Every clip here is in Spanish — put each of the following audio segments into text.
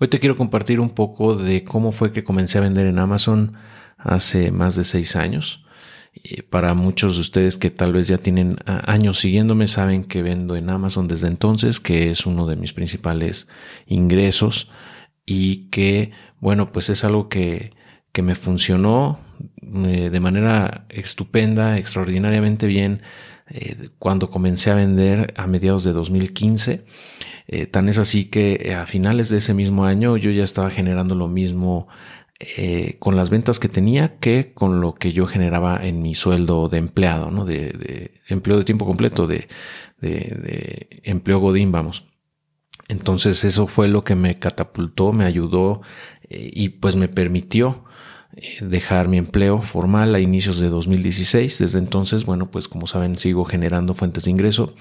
Hoy te quiero compartir un poco de cómo fue que comencé a vender en Amazon hace más de seis años. para muchos de ustedes que tal vez ya tienen años siguiéndome, saben que vendo en Amazon desde entonces, que es uno de mis principales ingresos y que, bueno, pues es algo que, que me funcionó eh, de manera estupenda, extraordinariamente bien eh, cuando comencé a vender a mediados de 2015. Eh, tan es así que eh, a finales de ese mismo año yo ya estaba generando lo mismo con las ventas que tenía que con lo que yo generaba en mi sueldo de empleado, ¿no? De, empleo de tiempo completo, de, empleo Godín, vamos. Entonces eso fue lo que me catapultó, me ayudó y pues me permitió dejar mi empleo formal a inicios de 2016. Desde entonces, bueno, pues como saben, sigo generando fuentes de ingreso,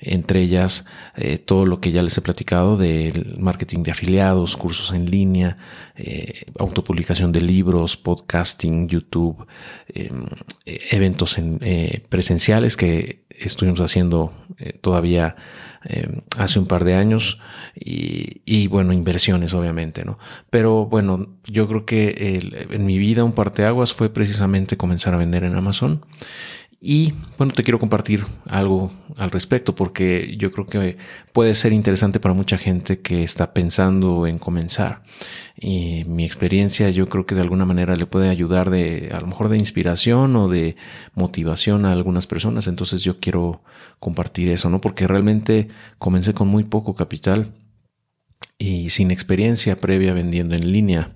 entre ellas eh, todo lo que ya les he platicado del marketing de afiliados, cursos en línea, eh, autopublicación de libros, podcasting, YouTube, em, eventos en, eh, presenciales que estuvimos haciendo todavía Em, hace un par de años y, bueno, inversiones obviamente, ¿no? Pero bueno, yo creo que en mi vida un parteaguas fue precisamente comenzar a vender en Amazon y bueno, te quiero compartir algo al respecto porque yo creo que puede ser interesante para mucha gente que está pensando en comenzar. Y mi experiencia yo creo que de alguna manera le puede ayudar de a lo mejor de inspiración o de motivación a algunas personas. Entonces yo quiero compartir eso, ¿no? Porque realmente comencé con muy poco capital y sin experiencia previa vendiendo en línea.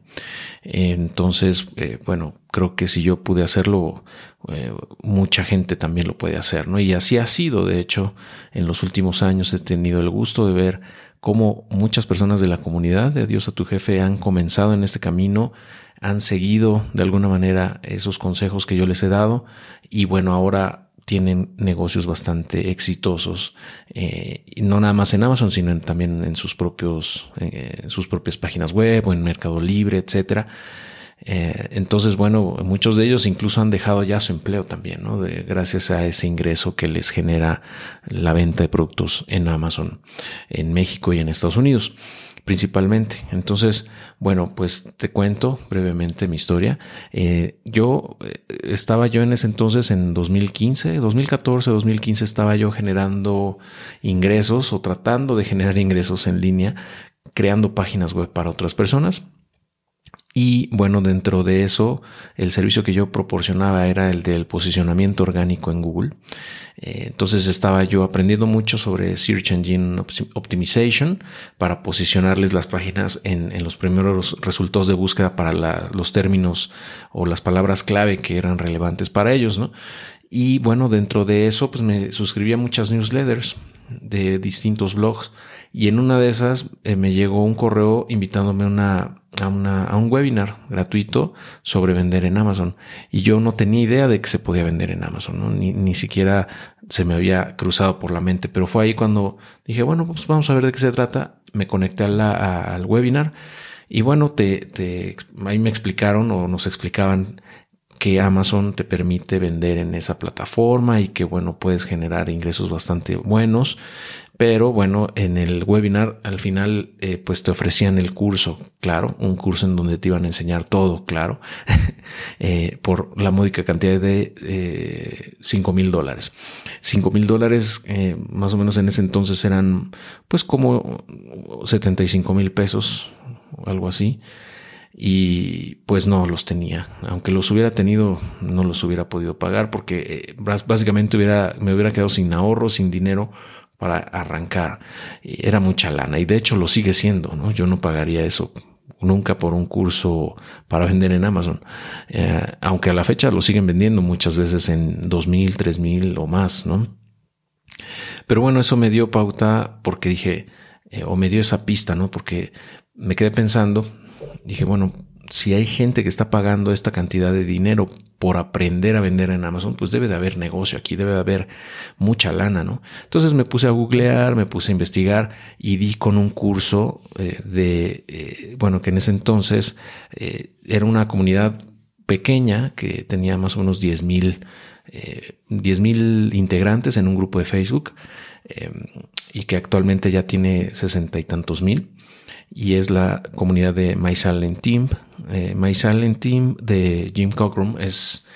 Entonces, eh, bueno, creo que si yo pude hacerlo, eh, mucha gente también lo puede hacer, ¿no? Y así ha sido, de hecho, en los últimos años he tenido el gusto de ver cómo muchas personas de la comunidad de Adiós a tu jefe han comenzado en este camino, han seguido de alguna manera esos consejos que yo les he dado y bueno, ahora tienen negocios bastante exitosos, eh, no nada más en Amazon, sino también en sus propios, eh, sus propias páginas web o en Mercado Libre, etcétera. Eh, entonces, bueno, muchos de ellos incluso han dejado ya su empleo también, ¿no? gracias a ese ingreso que les genera la venta de productos en Amazon, en México y en Estados Unidos principalmente. Entonces, bueno, pues te cuento brevemente mi historia. Eh, yo eh, estaba yo en ese entonces, en 2015, 2014, 2015, estaba yo generando ingresos o tratando de generar ingresos en línea, creando páginas web para otras personas. Y bueno, dentro de eso, el servicio que yo proporcionaba era el del posicionamiento orgánico en Google. Eh, entonces estaba yo aprendiendo mucho sobre Search Engine Optimization para posicionarles las páginas en, los primeros resultados de búsqueda para los términos o las palabras clave que eran relevantes para ellos, ¿no? Y bueno, dentro de eso, pues me suscribí a muchas newsletters de distintos blogs y en una de esas eh, me llegó un correo invitándome una, a, una, a un webinar gratuito sobre vender en Amazon. Y yo no tenía idea de que se podía vender en Amazon, ni, ni siquiera se me había cruzado por la mente. Pero fue ahí cuando dije, bueno, pues vamos a ver de qué se trata. Me conecté al webinar y bueno, te, te, ahí me explicaron o nos explicaban que Amazon te permite vender en esa plataforma y que bueno, puedes generar ingresos bastante buenos. Pero bueno, en el webinar al final eh, pues te ofrecían el curso, claro, un curso en donde te iban a enseñar todo, claro, eh, por la módica cantidad de 5 eh, mil dólares. 5 mil dólares más o menos en ese entonces eran pues como 75 mil pesos, algo así y pues no los tenía. Aunque los hubiera tenido, no los hubiera podido pagar porque básicamente me hubiera quedado sin ahorro, sin dinero para arrancar. Era mucha lana y de hecho lo sigue siendo, ¿no? Yo no pagaría eso nunca por un curso para vender en Amazon. Eh, aunque a la fecha lo siguen vendiendo muchas veces en dos mil, tres mil o más, ¿no? Pero bueno, eso me dio pauta porque dije, eh, o me dio esa pista, ¿no? Porque me quedé pensando, dije, bueno, si hay gente que está pagando esta cantidad de dinero por aprender a vender en Amazon, pues debe de haber negocio aquí, debe de haber mucha lana, ¿no? Entonces me puse a googlear, me puse a investigar y di con un curso eh, de, eh, bueno, que en ese entonces eh, era una comunidad pequeña que tenía más o menos 10 mil, 10 mil integrantes en un grupo de Facebook y que actualmente ya tiene sesenta y tantos mil y es la comunidad de My Silent Team. Eh, My Team de Jim Cockrum es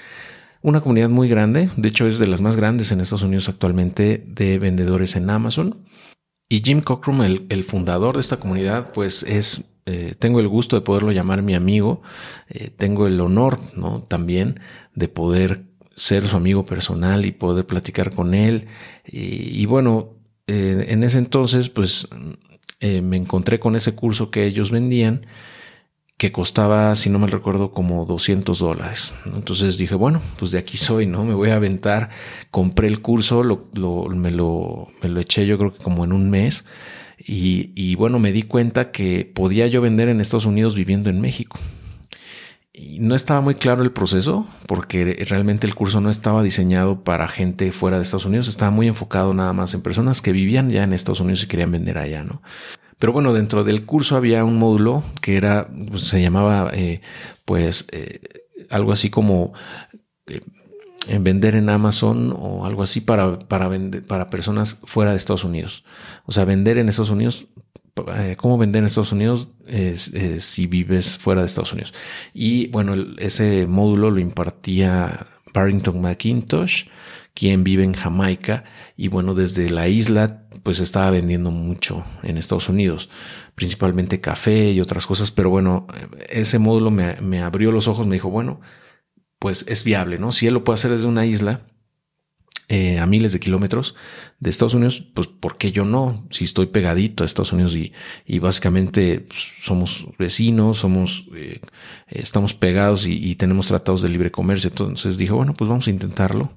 una comunidad muy grande, de hecho es de las más grandes en Estados Unidos actualmente de vendedores en Amazon. Y Jim Cockrum, el, fundador de esta comunidad, pues es, eh, tengo el gusto de poderlo llamar mi amigo, eh, tengo el honor, ¿no? También de poder ser su amigo personal y poder platicar con él. Y, bueno, eh, en ese entonces, pues me encontré con ese curso que ellos vendían que costaba, si no me recuerdo, como 200 dólares. Entonces dije, bueno, pues de aquí soy, ¿no? Me voy a aventar. Compré el curso, lo, me, lo, me lo eché yo creo que como en un mes. Y, y, bueno, me di cuenta que podía yo vender en Estados Unidos viviendo en México. Y no estaba muy claro el proceso porque realmente el curso no estaba diseñado para gente fuera de Estados Unidos, estaba muy enfocado nada más en personas que vivían ya en Estados Unidos y querían vender allá, ¿no? Pero bueno, dentro del curso había un módulo que era, pues, se llamaba, eh, pues, eh, algo así como eh, vender en Amazon o algo así para, para, para personas fuera de Estados Unidos. O sea, vender en Estados Unidos cómo vender en Estados Unidos si vives fuera de Estados Unidos. Y bueno, ese módulo lo impartía Barrington McIntosh, quien vive en Jamaica y bueno, desde la isla pues estaba vendiendo mucho en Estados Unidos, principalmente café y otras cosas, pero bueno, ese módulo me, abrió los ojos, me dijo, bueno, pues es viable, ¿no? Si él lo puede hacer desde una isla eh, a miles de kilómetros de Estados Unidos, pues ¿por qué yo no? Si estoy pegadito a Estados Unidos y, y básicamente pues, somos vecinos, somos, eh, estamos pegados y, y tenemos tratados de libre comercio, entonces dije, bueno, pues vamos a intentarlo.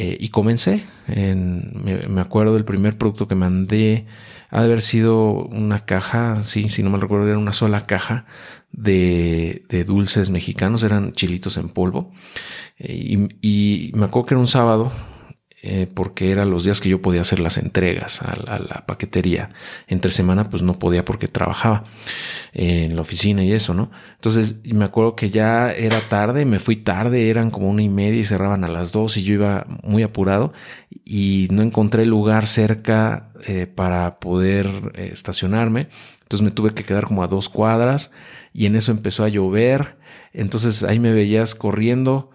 Eh, y comencé. En, me, acuerdo del primer producto que mandé. Ha de haber sido una caja, sí, si no me recuerdo, era una sola caja de, de dulces mexicanos, eran chilitos en polvo. Y, y, me acuerdo que era un sábado, eh, porque eran los días que yo podía hacer las entregas a, la paquetería. Entre semana pues no podía porque trabajaba en la oficina y eso, ¿no? Entonces me acuerdo que ya era tarde, me fui tarde, eran como una y media y cerraban a las dos y yo iba muy apurado y no encontré lugar cerca eh, para poder eh, estacionarme. Entonces me tuve que quedar como a dos cuadras y en eso empezó a llover. Entonces ahí me veías corriendo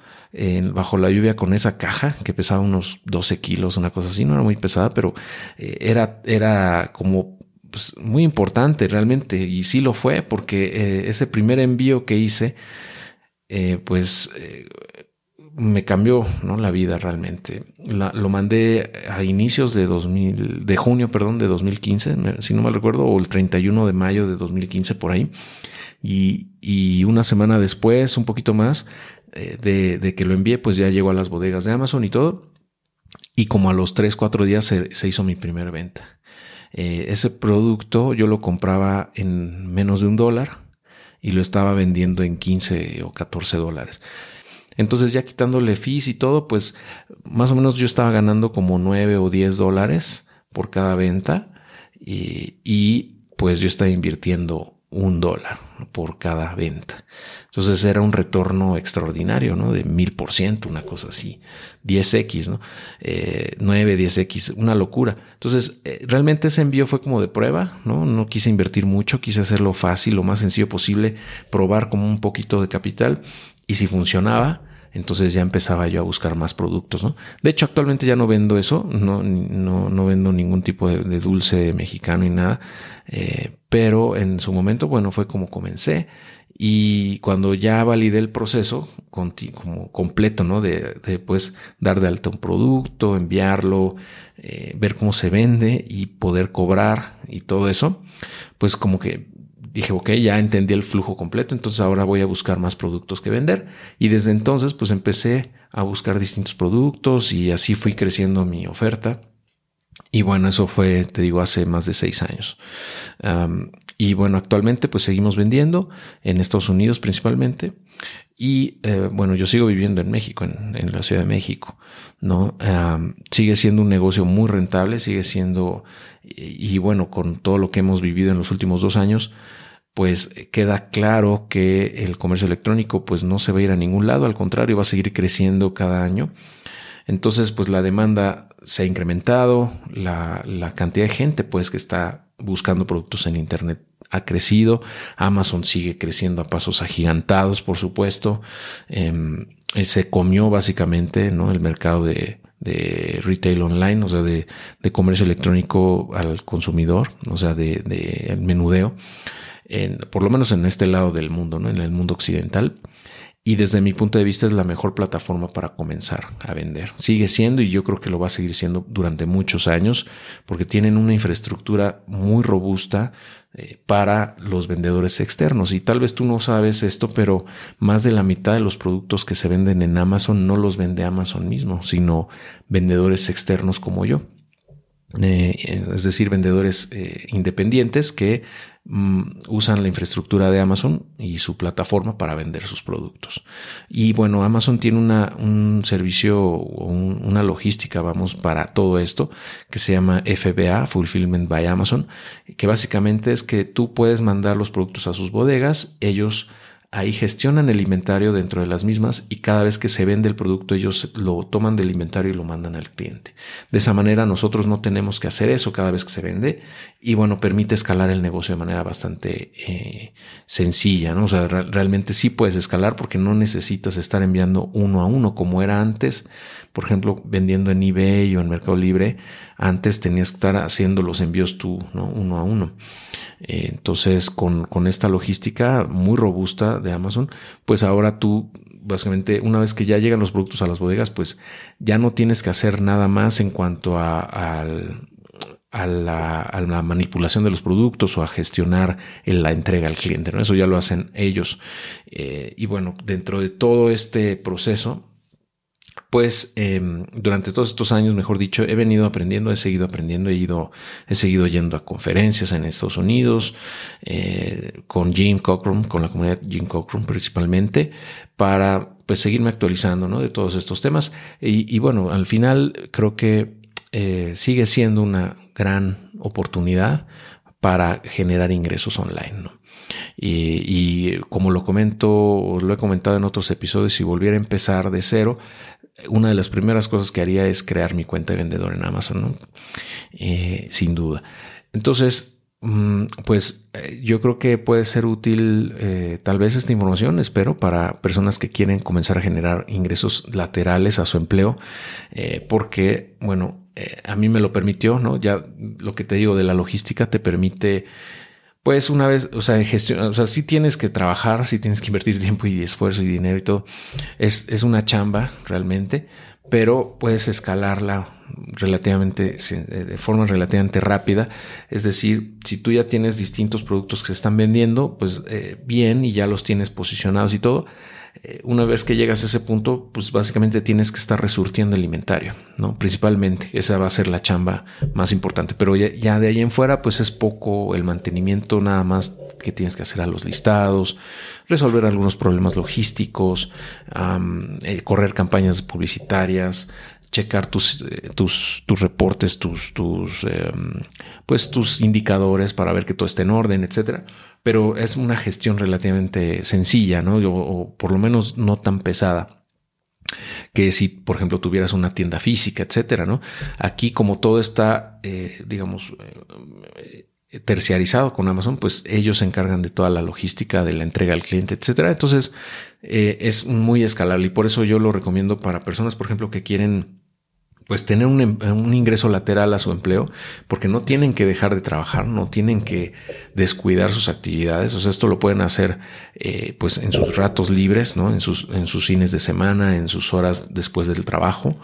bajo la lluvia con esa caja que pesaba unos 12 kilos, una cosa así, no era muy pesada, pero eh, era, era como pues, muy importante realmente y sí lo fue porque eh, ese primer envío que hice, eh, pues me cambió ¿no? la vida realmente. lo mandé a inicios de 2000, de junio, perdón, de 2015, si no me recuerdo, o el 31 de mayo de 2015 por ahí. Y, y, una semana después, un poquito más, eh, de, que lo envié, pues ya llegó a las bodegas de Amazon y todo. Y como a los 3, 4 días se, hizo mi primera venta. Eh, ese producto yo lo compraba en menos de un dólar y lo estaba vendiendo en 15 o 14 dólares. Entonces ya quitándole fees y todo, pues más o menos yo estaba ganando como 9 o 10 dólares por cada venta y, y pues yo estaba invirtiendo un dólar por cada venta. Entonces era un retorno extraordinario, ¿no? De mil por ciento, una cosa así. 10x, ¿no? Eh, 9, 10x, una locura. Entonces, eh, realmente ese envío fue como de prueba, ¿no? No quise invertir mucho, quise hacerlo fácil, lo más sencillo posible, probar como un poquito de capital y si funcionaba, entonces ya empezaba yo a buscar más productos, ¿no? De hecho, actualmente ya no vendo eso, no, no, no vendo ningún tipo de, dulce mexicano y nada, eh, pero en su momento, bueno, fue como comencé y cuando ya validé el proceso como completo, ¿no? De, de pues dar de alta un producto, enviarlo, eh, ver cómo se vende y poder cobrar y todo eso, pues como que dije, ok, ya entendí el flujo completo, entonces ahora voy a buscar más productos que vender. Y desde entonces, pues empecé a buscar distintos productos y así fui creciendo mi oferta. Y bueno, eso fue, te digo, hace más de seis años. y bueno, actualmente pues seguimos vendiendo en Estados Unidos principalmente. Y eh, bueno, yo sigo viviendo en México, en, la Ciudad de México, ¿no? sigue siendo un negocio muy rentable, sigue siendo, y, bueno, con todo lo que hemos vivido en los últimos dos años, pues queda claro que el comercio electrónico pues no se va a ir a ningún lado, al contrario, va a seguir creciendo cada año. Entonces, pues la demanda se ha incrementado, la, cantidad de gente pues que está buscando productos en Internet ha crecido. Amazon sigue creciendo a pasos agigantados, por supuesto. Em, se comió básicamente ¿no? el mercado de, retail online, o sea, de, comercio electrónico al consumidor, o sea, de, menudeo, por lo menos en este lado del mundo, ¿no? en el mundo occidental y desde mi punto de vista es la mejor plataforma para comenzar a vender. Sigue siendo y yo creo que lo va a seguir siendo durante muchos años porque tienen una infraestructura muy robusta eh, para los vendedores externos. Y tal vez tú no sabes esto, pero más de la mitad de los productos que se venden en Amazon no los vende Amazon mismo, sino vendedores externos como yo. Eh, es decir, vendedores eh, independientes que Mm, usan la infraestructura de Amazon y su plataforma para vender sus productos. Y bueno, Amazon tiene una, un servicio o una logística, vamos, para todo esto que se llama FBA, Fulfillment by Amazon, que básicamente es que tú puedes mandar los productos a sus bodegas, ellos ahí gestionan el inventario dentro de las mismas y cada vez que se vende el producto ellos lo toman del inventario y lo mandan al cliente. De esa manera nosotros no tenemos que hacer eso cada vez que se vende y bueno, permite escalar el negocio de manera bastante eh, sencilla, ¿no? O sea, realmente sí puedes escalar porque no necesitas estar enviando uno a uno como era antes. Por ejemplo, vendiendo en eBay o en Mercado Libre, antes tenías que estar haciendo los envíos tú, ¿no? Uno a uno. Eh, entonces, con, con esta logística muy robusta de Amazon, pues ahora tú básicamente una vez que ya llegan los productos a las bodegas, pues ya no tienes que hacer nada más en cuanto a, a, la, manipulación de los productos o a gestionar la entrega al cliente. ¿no? Eso ya lo hacen ellos. Eh, y bueno, dentro de todo este proceso, pues em, durante todos estos años, mejor dicho, he venido aprendiendo, he seguido aprendiendo, he ido, he seguido yendo a conferencias en Estados Unidos, eh, con Jim Cockrum, con la comunidad Jim Cockrum principalmente, para pues seguirme actualizando ¿no? de todos estos temas. Y, bueno, al final creo que eh, sigue siendo una gran oportunidad para generar ingresos online. Y, y, como lo comento, lo he comentado en otros episodios, si volviera a empezar de cero, una de las primeras cosas que haría es crear mi cuenta de vendedor en Amazon, eh, sin duda. Entonces, mm, pues eh, yo creo que puede ser útil eh, tal vez esta información, espero, para personas que quieren comenzar a generar ingresos laterales a su empleo, porque, bueno, a mí me lo permitió, ¿no? Ya lo que te digo de la logística te permite pues una vez, o sea, gestión, o sea, sí tienes que trabajar, sí tienes que invertir tiempo y esfuerzo y dinero y todo. Es, es una chamba realmente, pero puedes escalarla relativamente, de forma relativamente rápida. Es decir, si tú ya tienes distintos productos que se están vendiendo, pues eh, bien y ya los tienes posicionados y todo, eh, una vez que llegas a ese punto, pues básicamente tienes que estar resurtiendo el inventario, ¿no? Principalmente, esa va a ser la chamba más importante. Pero ya, de ahí en fuera, pues es poco el mantenimiento nada más que tienes que hacer a los listados, resolver algunos problemas logísticos, eh, correr campañas publicitarias, checar tus, eh, tus, tus, reportes, tus, tus, em, pues tus indicadores para ver que todo esté en orden, etcétera pero es una gestión relativamente sencilla, ¿no? O, por lo menos no tan pesada que si, por ejemplo, tuvieras una tienda física, etcétera, ¿no? Aquí, como todo está, eh, digamos, eh, terciarizado con Amazon, pues ellos se encargan de toda la logística, de la entrega al cliente, etcétera. Entonces, eh, es muy escalable y por eso yo lo recomiendo para personas, por ejemplo, que quieren pues tener un, un, ingreso lateral a su empleo, porque no tienen que dejar de trabajar, no tienen que descuidar sus actividades. O sea, esto lo pueden hacer eh, pues en sus ratos libres, ¿no? En sus, en sus fines de semana, en sus horas después del trabajo.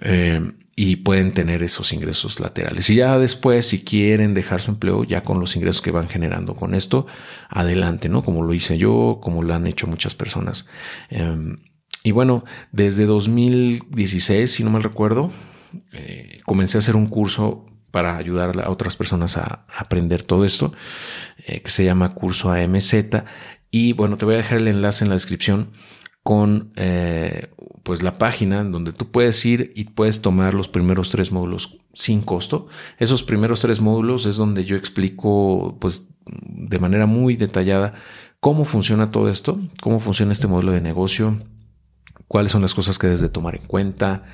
Eh, y pueden tener esos ingresos laterales. Y ya después, si quieren dejar su empleo, ya con los ingresos que van generando con esto, adelante, ¿no? Como lo hice yo, como lo han hecho muchas personas. Em, y bueno, desde 2016, si no mal recuerdo, eh, comencé a hacer un curso para ayudar a otras personas a, aprender todo esto, eh, que se llama curso AMZ. Y bueno, te voy a dejar el enlace en la descripción con eh, pues la página donde tú puedes ir y puedes tomar los primeros tres módulos sin costo. Esos primeros tres módulos es donde yo explico pues de manera muy detallada cómo funciona todo esto, cómo funciona este modelo de negocio, cuáles son las cosas que debes de tomar en cuenta,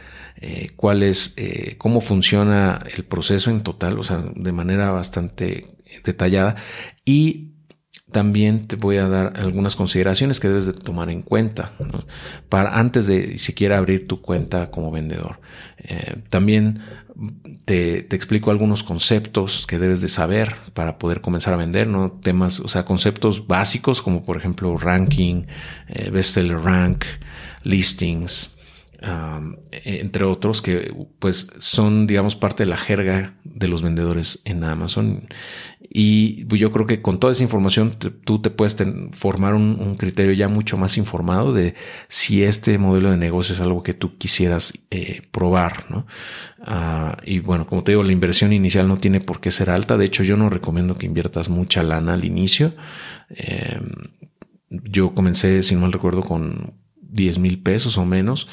eh, eh, cómo funciona el proceso en total, o sea, de manera bastante detallada y también te voy a dar algunas consideraciones que debes de tomar en cuenta para antes de siquiera abrir tu cuenta como vendedor. Eh, también te, explico algunos conceptos que debes de saber para poder comenzar a vender, ¿no? Temas, o sea, conceptos básicos como por ejemplo ranking, eh, bestseller rank, listings, entre otros que pues son digamos parte de la jerga de los vendedores en Amazon. Y yo creo que con toda esa información tú te puedes formar un, criterio ya mucho más informado de si este modelo de negocio es algo que tú quisieras eh, probar ¿no? Ah, y bueno como te digo la inversión inicial no tiene por qué ser alta. De hecho yo no recomiendo que inviertas mucha lana al inicio. Em, yo comencé si no mal recuerdo con 10 mil pesos o menos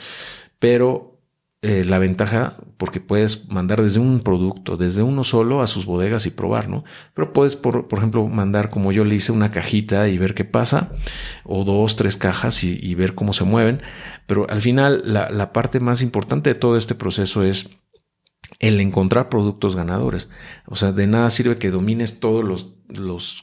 pero eh, la ventaja, porque puedes mandar desde un producto, desde uno solo a sus bodegas y probar, ¿no? Pero puedes, por, ejemplo, mandar como yo le hice una cajita y ver qué pasa, o dos, tres cajas y, ver cómo se mueven. Pero al final, la parte más importante de todo este proceso es el encontrar productos ganadores. O sea, de nada sirve que domines todos los,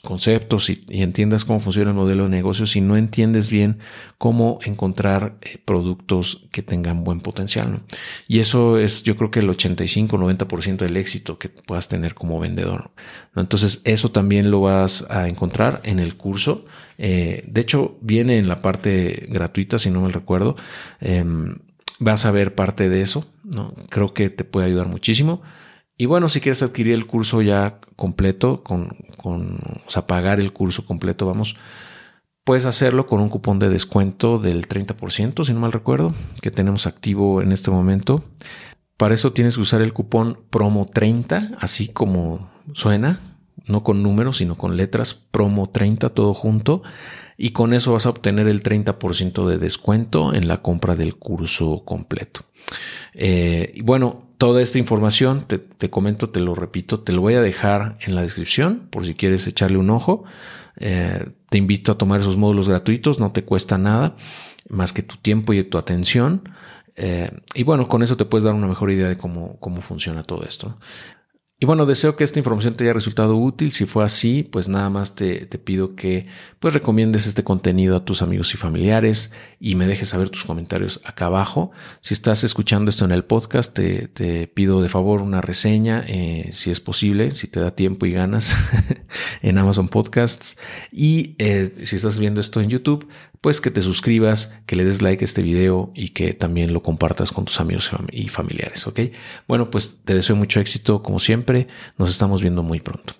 conceptos y, entiendas cómo funciona el modelo de negocio si no entiendes bien cómo encontrar eh, productos que tengan buen potencial. Y eso es, yo creo que el 85-90% del éxito que puedas tener como vendedor. Entonces, eso también lo vas a encontrar en el curso. Eh, de hecho, viene en la parte gratuita, si no me recuerdo. Em, vas a ver parte de eso, ¿no? Creo que te puede ayudar muchísimo. Y bueno, si quieres adquirir el curso ya completo, con, con, o sea, pagar el curso completo, vamos, puedes hacerlo con un cupón de descuento del 30%, si no mal recuerdo, que tenemos activo en este momento. Para eso tienes que usar el cupón promo 30, así como suena, no con números, sino con letras, promo 30, todo junto y con eso vas a obtener el 30% de descuento en la compra del curso completo. Eh, y bueno, toda esta información, te, comento, te lo repito, te lo voy a dejar en la descripción por si quieres echarle un ojo. Eh, te invito a tomar esos módulos gratuitos, no te cuesta nada más que tu tiempo y tu atención. Eh, y bueno, con eso te puedes dar una mejor idea de cómo, cómo funciona todo esto. Y bueno, deseo que esta información te haya resultado útil. Si fue así, pues nada más te, pido que pues recomiendes este contenido a tus amigos y familiares y me dejes saber tus comentarios acá abajo. Si estás escuchando esto en el podcast, te, pido de favor una reseña, eh, si es posible, si te da tiempo y ganas, en Amazon Podcasts. Y eh, si estás viendo esto en YouTube, pues que te suscribas, que le des like a este video y que también lo compartas con tus amigos y familiares, ¿ok? Bueno, pues te deseo mucho éxito como siempre, nos estamos viendo muy pronto.